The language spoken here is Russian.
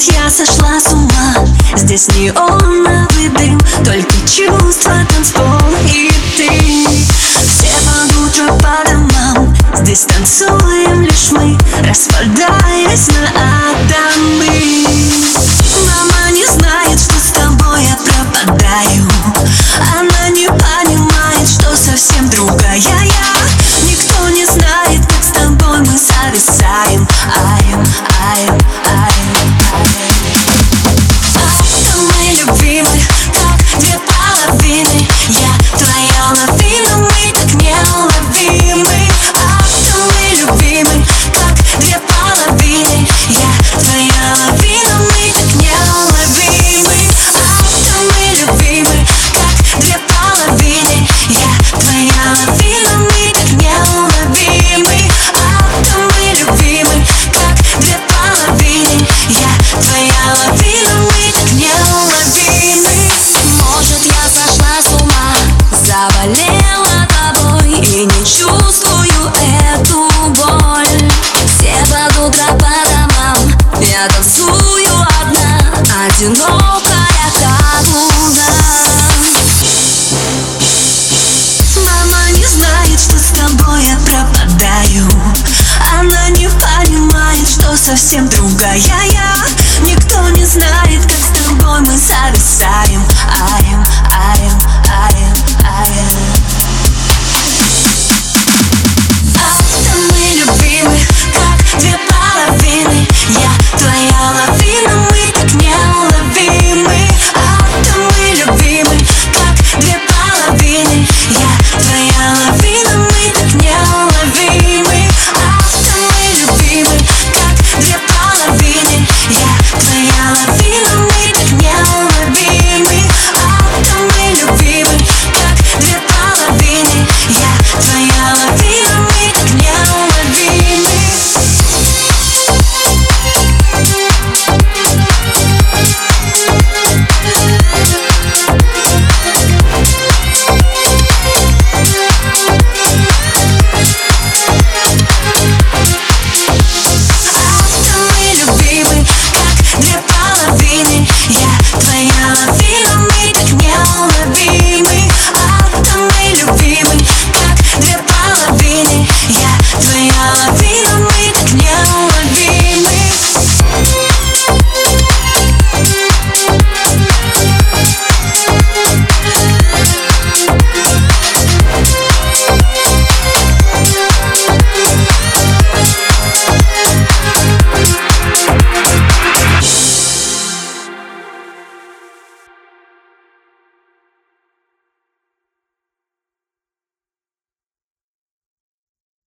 Я сошла с ума. Здесь не он на дым. Только чувства танцпол и ты. Все под утро по домам. Здесь танцуем лишь мы Распадаясь на ад Одинокая как луна Мама не знает, что с тобой я пропадаю. Она не понимает, что совсем другая я. Никто не знает, как с тобой мы зависаем. А